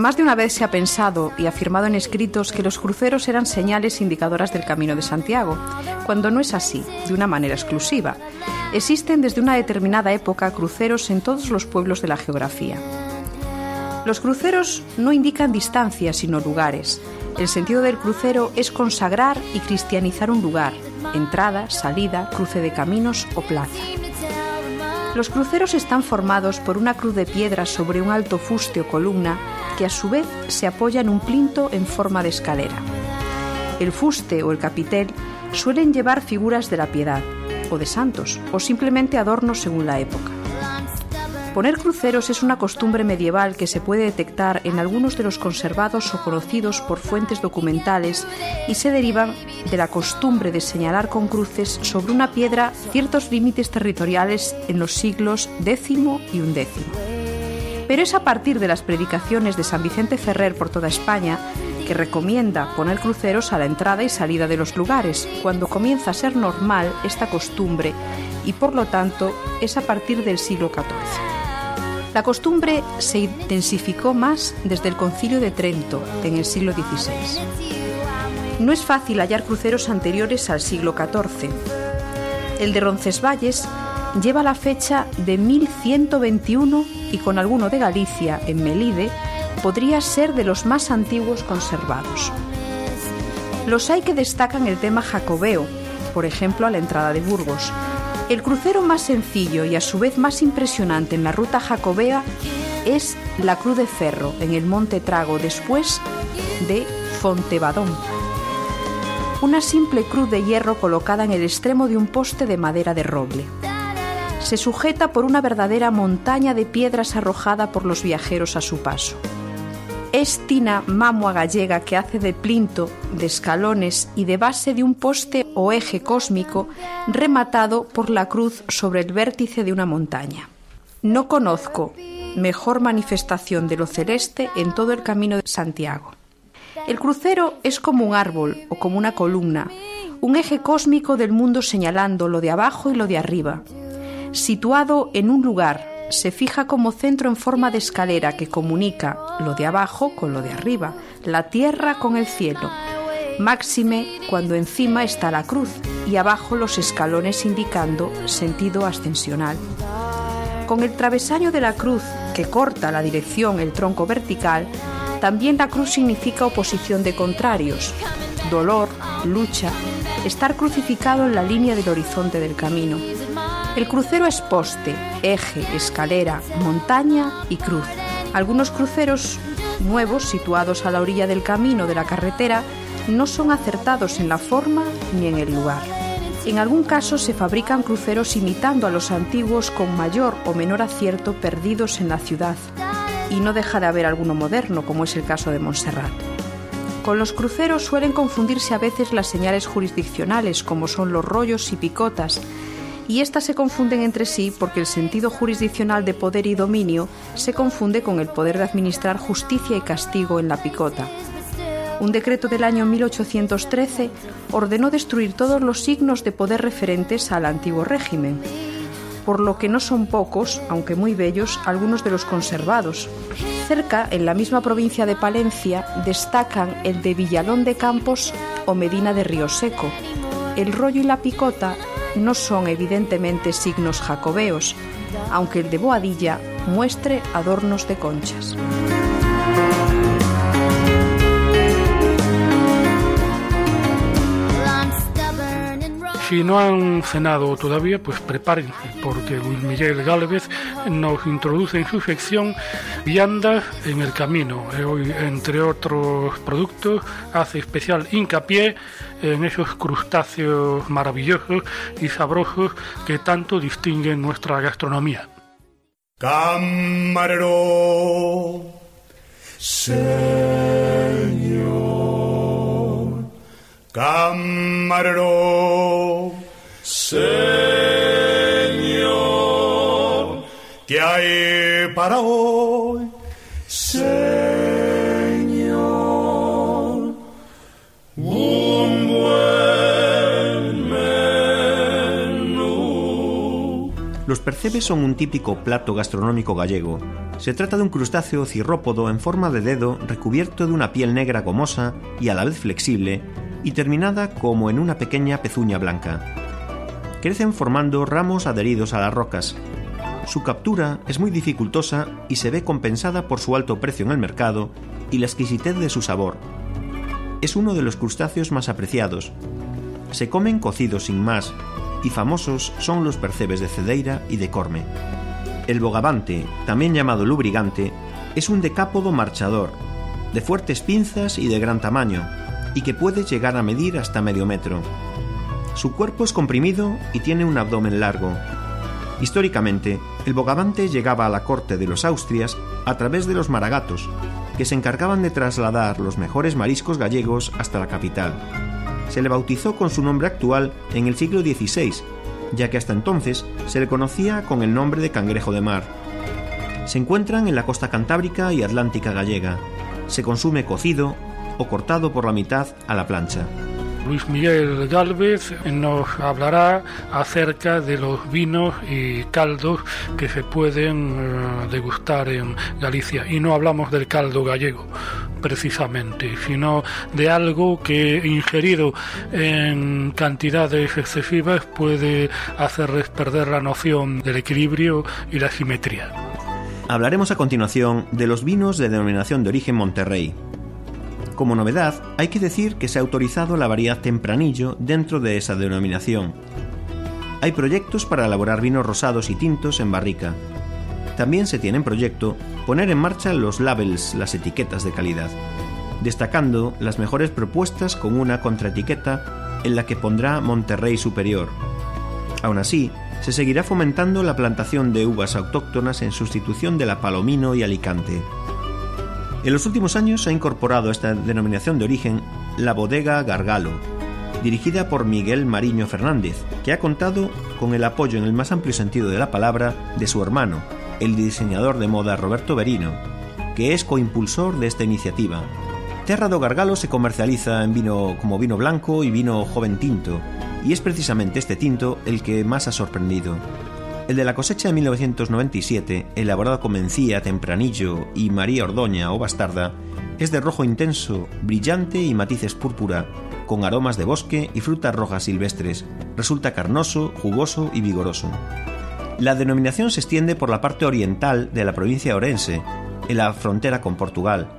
Más de una vez se ha pensado y afirmado en escritos que los cruceros eran señales indicadoras del Camino de Santiago, cuando no es así, de una manera exclusiva. Existen desde una determinada época cruceros en todos los pueblos de la geografía. Los cruceros no indican distancias, sino lugares. El sentido del crucero es consagrar y cristianizar un lugar, entrada, salida, cruce de caminos o plaza. Los cruceros están formados por una cruz de piedra sobre un alto fuste o columna que a su vez se apoya en un plinto en forma de escalera. El fuste o el capitel suelen llevar figuras de la piedad o de santos o simplemente adornos según la época. Poner cruceros es una costumbre medieval que se puede detectar en algunos de los conservados o conocidos por fuentes documentales y se derivan de la costumbre de señalar con cruces sobre una piedra ciertos límites territoriales en los siglos X y XI. Pero es a partir de las predicaciones de San Vicente Ferrer por toda España que recomienda poner cruceros a la entrada y salida de los lugares, cuando comienza a ser normal esta costumbre y por lo tanto es a partir del siglo XIV. La costumbre se intensificó más desde el Concilio de Trento en el siglo XVI. No es fácil hallar cruceros anteriores al siglo XIV. El de Roncesvalles lleva la fecha de 1121 y con alguno de Galicia, en Melide, podría ser de los más antiguos conservados. Los hay que destacan el tema jacobeo, por ejemplo a la entrada de Burgos, el crucero más sencillo y a su vez más impresionante en la ruta jacobea es la Cruz de Ferro en el Monte Trago después de Fontebadón. Una simple cruz de hierro colocada en el extremo de un poste de madera de roble. Se sujeta por una verdadera montaña de piedras arrojada por los viajeros a su paso es tina mamua gallega que hace de plinto, de escalones y de base de un poste o eje cósmico rematado por la cruz sobre el vértice de una montaña. No conozco mejor manifestación de lo celeste en todo el camino de Santiago. El crucero es como un árbol o como una columna, un eje cósmico del mundo señalando lo de abajo y lo de arriba, situado en un lugar se fija como centro en forma de escalera que comunica lo de abajo con lo de arriba, la tierra con el cielo. Máxime cuando encima está la cruz y abajo los escalones indicando sentido ascensional. Con el travesaño de la cruz que corta la dirección el tronco vertical, también la cruz significa oposición de contrarios, dolor, lucha, estar crucificado en la línea del horizonte del camino. El crucero es poste, eje, escalera, montaña y cruz. Algunos cruceros nuevos situados a la orilla del camino de la carretera no son acertados en la forma ni en el lugar. En algún caso se fabrican cruceros imitando a los antiguos con mayor o menor acierto perdidos en la ciudad. Y no deja de haber alguno moderno, como es el caso de Montserrat. Con los cruceros suelen confundirse a veces las señales jurisdiccionales, como son los rollos y picotas, y éstas se confunden entre sí porque el sentido jurisdiccional de poder y dominio se confunde con el poder de administrar justicia y castigo en la picota. Un decreto del año 1813 ordenó destruir todos los signos de poder referentes al antiguo régimen, por lo que no son pocos, aunque muy bellos, algunos de los conservados. Cerca, en la misma provincia de Palencia, destacan el de Villalón de Campos o Medina de Río Seco. El rollo y la picota no son evidentemente signos jacobeos, aunque el de Boadilla muestre adornos de conchas. Si no han cenado todavía, pues prepárense, porque Luis Miguel Gálvez nos introduce en su sección viandas en el camino. Eh, hoy, entre otros productos, hace especial hincapié en esos crustáceos maravillosos y sabrosos que tanto distinguen nuestra gastronomía. Camarero, Señor, camarero, para hoy? Señor, un buen menú. Los percebes son un típico plato gastronómico gallego. Se trata de un crustáceo cirrópodo en forma de dedo recubierto de una piel negra gomosa y a la vez flexible y terminada como en una pequeña pezuña blanca. Crecen formando ramos adheridos a las rocas. Su captura es muy dificultosa y se ve compensada por su alto precio en el mercado y la exquisitez de su sabor. Es uno de los crustáceos más apreciados. Se comen cocidos sin más y famosos son los percebes de cedeira y de corme. El bogavante, también llamado lubrigante, es un decápodo marchador, de fuertes pinzas y de gran tamaño, y que puede llegar a medir hasta medio metro. Su cuerpo es comprimido y tiene un abdomen largo. Históricamente, el bogavante llegaba a la corte de los Austrias a través de los maragatos, que se encargaban de trasladar los mejores mariscos gallegos hasta la capital. Se le bautizó con su nombre actual en el siglo XVI, ya que hasta entonces se le conocía con el nombre de cangrejo de mar. Se encuentran en la costa cantábrica y atlántica gallega. Se consume cocido o cortado por la mitad a la plancha. Luis Miguel Galvez nos hablará acerca de los vinos y caldos que se pueden eh, degustar en Galicia. Y no hablamos del caldo gallego, precisamente, sino de algo que ingerido en cantidades excesivas puede hacerles perder la noción del equilibrio y la simetría. Hablaremos a continuación de los vinos de denominación de origen Monterrey. Como novedad, hay que decir que se ha autorizado la variedad tempranillo dentro de esa denominación. Hay proyectos para elaborar vinos rosados y tintos en barrica. También se tiene en proyecto poner en marcha los labels, las etiquetas de calidad, destacando las mejores propuestas con una contraetiqueta en la que pondrá Monterrey Superior. Aún así, se seguirá fomentando la plantación de uvas autóctonas en sustitución de la Palomino y Alicante. En los últimos años se ha incorporado a esta denominación de origen la bodega Gargalo, dirigida por Miguel Mariño Fernández, que ha contado con el apoyo en el más amplio sentido de la palabra de su hermano, el diseñador de moda Roberto Berino, que es coimpulsor de esta iniciativa. Terra do Gargalo se comercializa en vino como vino blanco y vino joven tinto, y es precisamente este tinto el que más ha sorprendido. El de la cosecha de 1997, elaborado con mencía, tempranillo y María Ordoña o bastarda, es de rojo intenso, brillante y matices púrpura, con aromas de bosque y frutas rojas silvestres. Resulta carnoso, jugoso y vigoroso. La denominación se extiende por la parte oriental de la provincia de Orense, en la frontera con Portugal.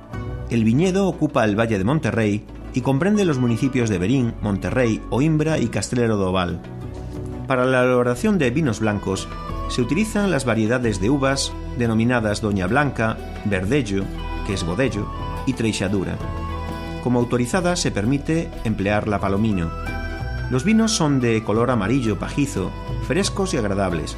El viñedo ocupa el Valle de Monterrey y comprende los municipios de Berín, Monterrey, Oimbra y Castrero do Val. Para la elaboración de vinos blancos se utilizan las variedades de uvas denominadas Doña Blanca, Verdello, que es Godello, y Treixadura. Como autorizada se permite emplear la palomino. Los vinos son de color amarillo pajizo, frescos y agradables.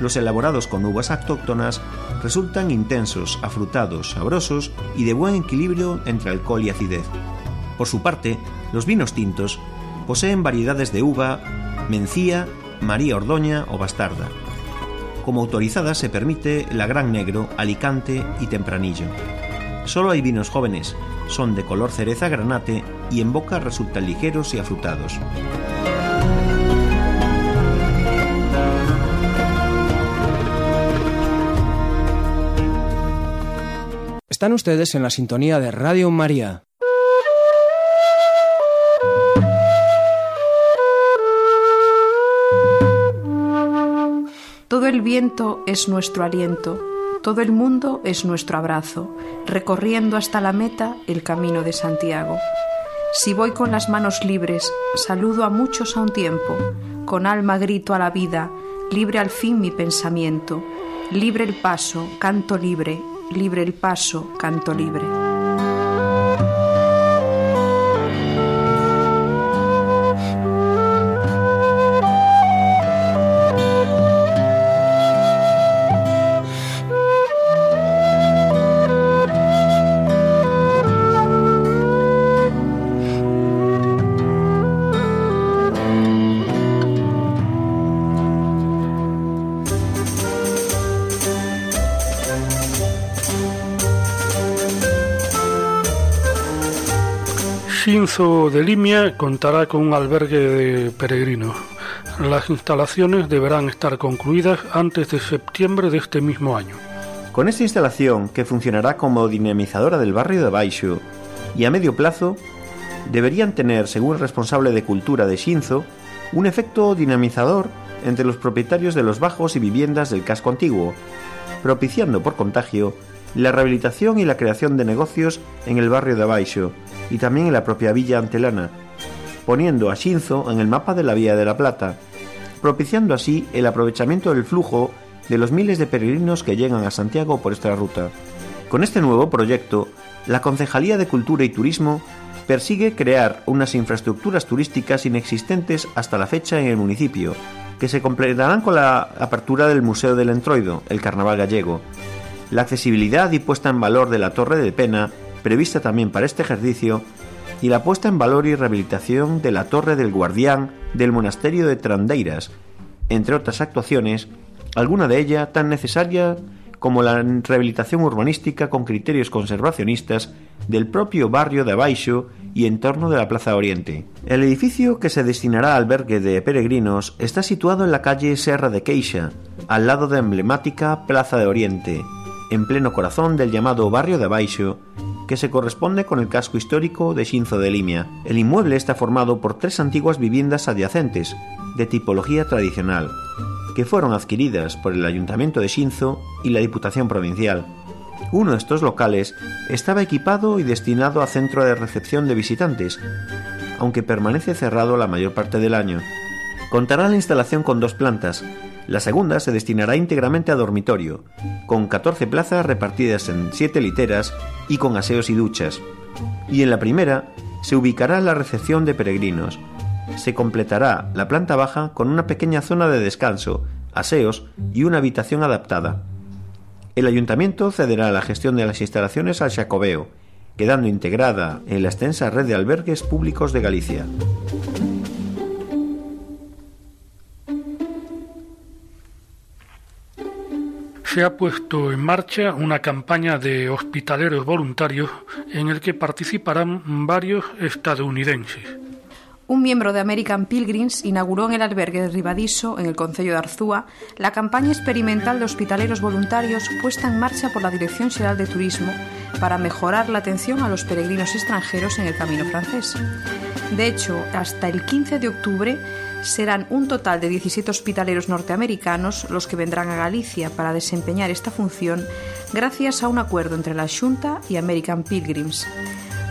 Los elaborados con uvas autóctonas resultan intensos, afrutados, sabrosos y de buen equilibrio entre alcohol y acidez. Por su parte, los vinos tintos poseen variedades de uva, mencía, María Ordoña o bastarda. Como autorizada se permite la Gran Negro, Alicante y Tempranillo. Solo hay vinos jóvenes, son de color cereza granate y en boca resultan ligeros y afrutados. Están ustedes en la sintonía de Radio María. Viento es nuestro aliento, todo el mundo es nuestro abrazo, recorriendo hasta la meta el camino de Santiago. Si voy con las manos libres, saludo a muchos a un tiempo, con alma grito a la vida, libre al fin mi pensamiento, libre el paso, canto libre, libre el paso, canto libre. Cinzo de Limia contará con un albergue de peregrinos. Las instalaciones deberán estar concluidas antes de septiembre de este mismo año. Con esta instalación, que funcionará como dinamizadora del barrio de Baixo, y a medio plazo, deberían tener, según el responsable de cultura de Shinzo, un efecto dinamizador entre los propietarios de los bajos y viviendas del casco antiguo, propiciando por contagio la rehabilitación y la creación de negocios en el barrio de Baixo y también en la propia villa antelana, poniendo a Shinzo en el mapa de la Vía de la Plata, propiciando así el aprovechamiento del flujo de los miles de peregrinos que llegan a Santiago por esta ruta. Con este nuevo proyecto, la Concejalía de Cultura y Turismo persigue crear unas infraestructuras turísticas inexistentes hasta la fecha en el municipio, que se completarán con la apertura del Museo del Entroido, el Carnaval gallego, la accesibilidad y puesta en valor de la Torre de Pena, prevista también para este ejercicio, y la puesta en valor y rehabilitación de la Torre del Guardián del Monasterio de Trandeiras, entre otras actuaciones, alguna de ellas tan necesaria como la rehabilitación urbanística con criterios conservacionistas del propio barrio de Abaixo y en torno de la Plaza Oriente. El edificio que se destinará albergue de peregrinos está situado en la calle Serra de Queixa, al lado de la emblemática Plaza de Oriente, en pleno corazón del llamado barrio de Abaixo, que se corresponde con el casco histórico de Shinzo de Limia. El inmueble está formado por tres antiguas viviendas adyacentes, de tipología tradicional, que fueron adquiridas por el Ayuntamiento de Shinzo y la Diputación Provincial. Uno de estos locales estaba equipado y destinado a centro de recepción de visitantes, aunque permanece cerrado la mayor parte del año. Contará la instalación con dos plantas, la segunda se destinará íntegramente a dormitorio, con 14 plazas repartidas en 7 literas y con aseos y duchas. Y en la primera se ubicará la recepción de peregrinos. Se completará la planta baja con una pequeña zona de descanso, aseos y una habitación adaptada. El ayuntamiento cederá la gestión de las instalaciones al Jacobeo, quedando integrada en la extensa red de albergues públicos de Galicia. Se ha puesto en marcha una campaña de hospitaleros voluntarios en el que participarán varios estadounidenses. Un miembro de American Pilgrims inauguró en el albergue de Ribadiso, en el Concello de Arzúa, la campaña experimental de hospitaleros voluntarios puesta en marcha por la Dirección General de Turismo para mejorar la atención a los peregrinos extranjeros en el camino francés. De hecho, hasta el 15 de octubre serán un total de 17 hospitaleros norteamericanos los que vendrán a Galicia para desempeñar esta función gracias a un acuerdo entre la Junta y American Pilgrims.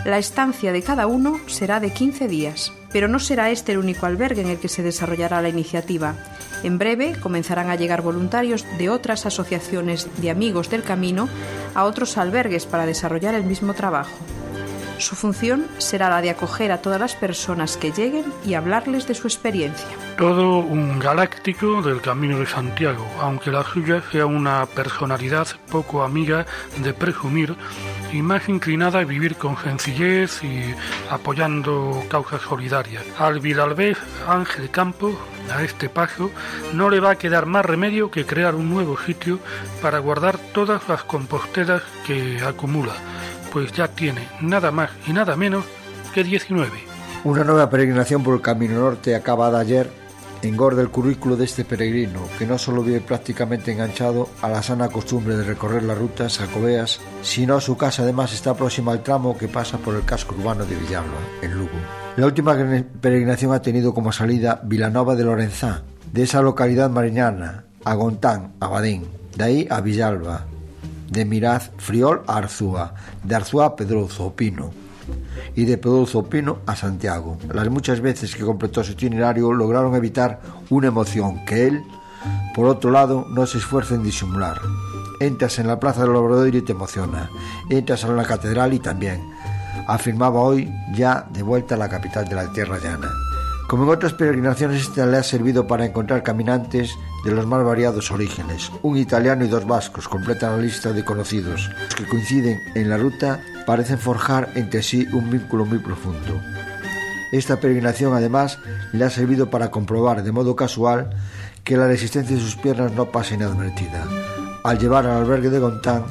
La estancia de cada uno será de 15 días, pero no será este el único albergue en el que se desarrollará la iniciativa. En breve comenzarán a llegar voluntarios de otras asociaciones de amigos del camino a otros albergues para desarrollar el mismo trabajo. Su función será la de acoger a todas las personas que lleguen y hablarles de su experiencia. Todo un galáctico del Camino de Santiago, aunque la suya sea una personalidad poco amiga de presumir y más inclinada a vivir con sencillez y apoyando causas solidarias. Al Vidalbés Ángel Campos, a este paso, no le va a quedar más remedio que crear un nuevo sitio para guardar todas las composteras que acumula pues ya tiene nada más y nada menos que 19. Una nueva peregrinación por el Camino Norte acabada ayer engorda el currículo de este peregrino, que no solo vive prácticamente enganchado a la sana costumbre de recorrer las rutas jacobeas, sino su casa además está próxima al tramo que pasa por el casco urbano de Villalba, en Lugo. La última peregrinación ha tenido como salida Vilanova de Lorenzá, de esa localidad mariñana, a Gontán, a Badín, de ahí a Villalba, de Miraz, Friol a Arzúa, de Arzúa a Pedrozo, Pino, y de Pedrozo Pino a Santiago. Las muchas veces que completó su itinerario lograron evitar una emoción que él, por otro lado, no se esfuerza en disimular. Entras en la plaza del Obradoiro y te emociona. Entras en la catedral y también. Afirmaba hoy ya de vuelta a la capital de la tierra llana. Como en otras peregrinaciones, esta le ha servido para encontrar caminantes de los más variados orígenes. Un italiano y dos vascos completan la lista de conocidos. Los que coinciden en la ruta parecen forjar entre sí un vínculo muy profundo. Esta peregrinación además le ha servido para comprobar de modo casual que la resistencia de sus piernas no pasa inadvertida. Al llevar al albergue de Gontán,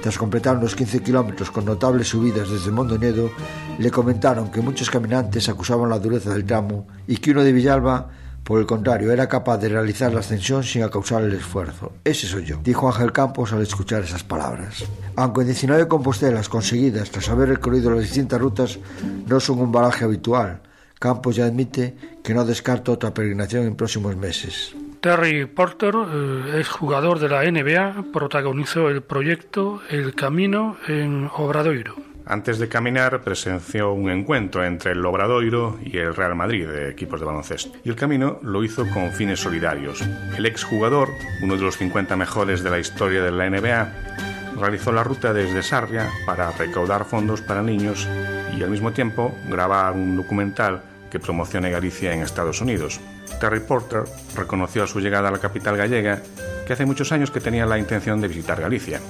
tras completar unos 15 kilómetros con notables subidas desde Mondoñedo, le comentaron que muchos caminantes acusaban la dureza del tramo y que uno de Villalba, por el contrario, era capaz de realizar la ascensión sin causar el esfuerzo. Ese soy yo, dijo Ángel Campos al escuchar esas palabras. Aunque 19 compostelas conseguidas tras haber recorrido las distintas rutas no son un baraje habitual, Campos ya admite que no descarta otra peregrinación en próximos meses. Terry Porter eh, es jugador de la NBA, protagonizó el proyecto El Camino en Obradoiro. Antes de caminar presenció un encuentro entre el Obradoiro y el Real Madrid de equipos de baloncesto. Y el camino lo hizo con fines solidarios. El exjugador, uno de los 50 mejores de la historia de la NBA, realizó la ruta desde Sarria para recaudar fondos para niños y al mismo tiempo grabar un documental que promocione Galicia en Estados Unidos. Terry Porter reconoció a su llegada a la capital gallega que hace muchos años que tenía la intención de visitar Galicia.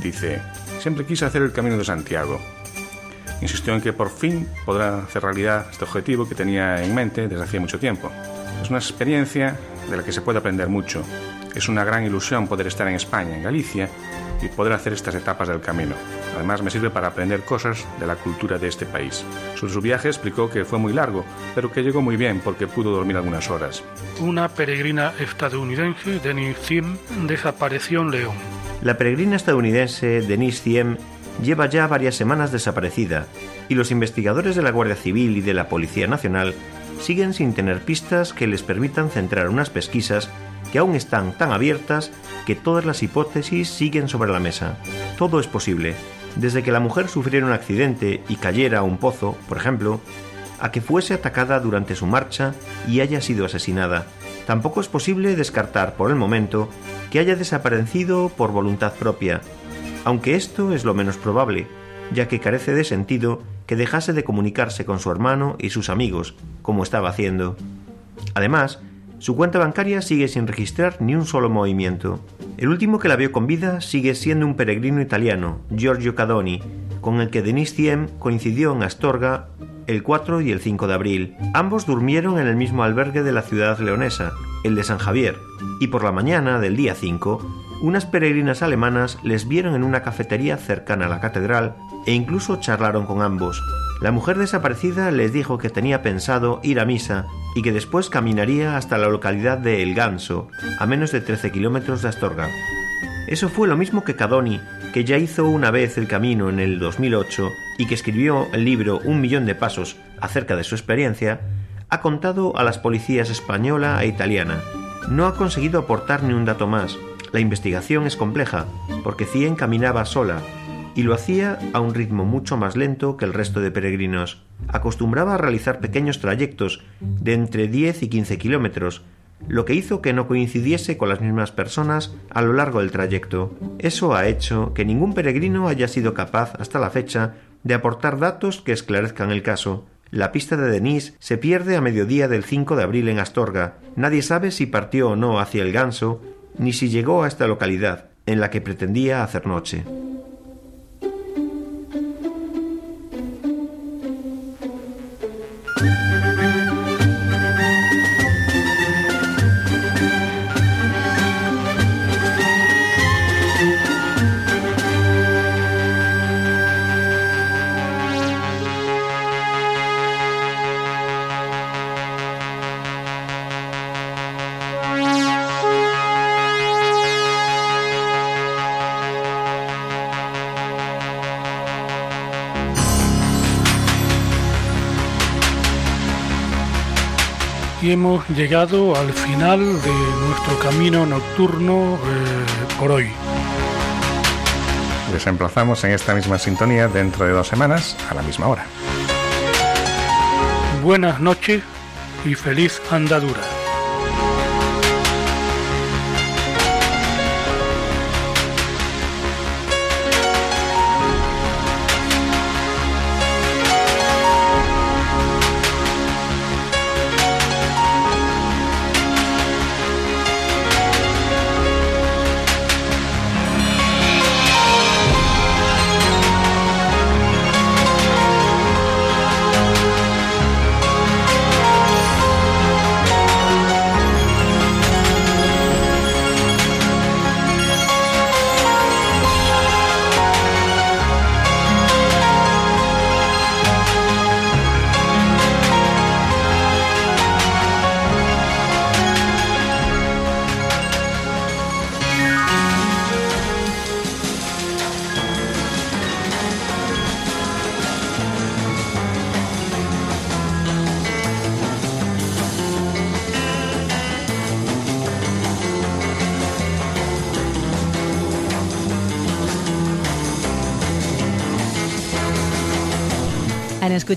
Dice, siempre quise hacer el Camino de Santiago. Insistió en que por fin podrá hacer realidad este objetivo que tenía en mente desde hacía mucho tiempo. Es una experiencia de la que se puede aprender mucho. Es una gran ilusión poder estar en España, en Galicia, y poder hacer estas etapas del camino. Además me sirve para aprender cosas de la cultura de este país. Sobre su viaje explicó que fue muy largo, pero que llegó muy bien porque pudo dormir algunas horas. Una peregrina estadounidense, Denise Thiem, desapareció en León. La peregrina estadounidense Denise Thiem lleva ya varias semanas desaparecida y los investigadores de la Guardia Civil y de la Policía Nacional siguen sin tener pistas que les permitan centrar unas pesquisas que aún están tan abiertas que todas las hipótesis siguen sobre la mesa. Todo es posible, desde que la mujer sufriera un accidente y cayera a un pozo, por ejemplo, a que fuese atacada durante su marcha y haya sido asesinada. Tampoco es posible descartar por el momento que haya desaparecido por voluntad propia, aunque esto es lo menos probable, ya que carece de sentido que dejase de comunicarse con su hermano y sus amigos, como estaba haciendo. Además, su cuenta bancaria sigue sin registrar ni un solo movimiento. El último que la vio con vida sigue siendo un peregrino italiano, Giorgio Cadoni, con el que Denis Thiem coincidió en Astorga el 4 y el 5 de abril. Ambos durmieron en el mismo albergue de la ciudad leonesa, el de San Javier, y por la mañana del día 5, unas peregrinas alemanas les vieron en una cafetería cercana a la catedral e incluso charlaron con ambos. La mujer desaparecida les dijo que tenía pensado ir a misa y que después caminaría hasta la localidad de El Ganso, a menos de 13 kilómetros de Astorga. Eso fue lo mismo que Cadoni, que ya hizo una vez el camino en el 2008 y que escribió el libro Un millón de pasos acerca de su experiencia, ha contado a las policías española e italiana. No ha conseguido aportar ni un dato más. La investigación es compleja, porque Cien caminaba sola, y lo hacía a un ritmo mucho más lento que el resto de peregrinos. Acostumbraba a realizar pequeños trayectos de entre 10 y 15 kilómetros, lo que hizo que no coincidiese con las mismas personas a lo largo del trayecto. Eso ha hecho que ningún peregrino haya sido capaz hasta la fecha de aportar datos que esclarezcan el caso. La pista de Denise se pierde a mediodía del 5 de abril en Astorga. Nadie sabe si partió o no hacia el Ganso, ni si llegó a esta localidad, en la que pretendía hacer noche. Hemos llegado al final de nuestro camino nocturno eh, por hoy. Les emplazamos en esta misma sintonía dentro de dos semanas a la misma hora. Buenas noches y feliz andadura.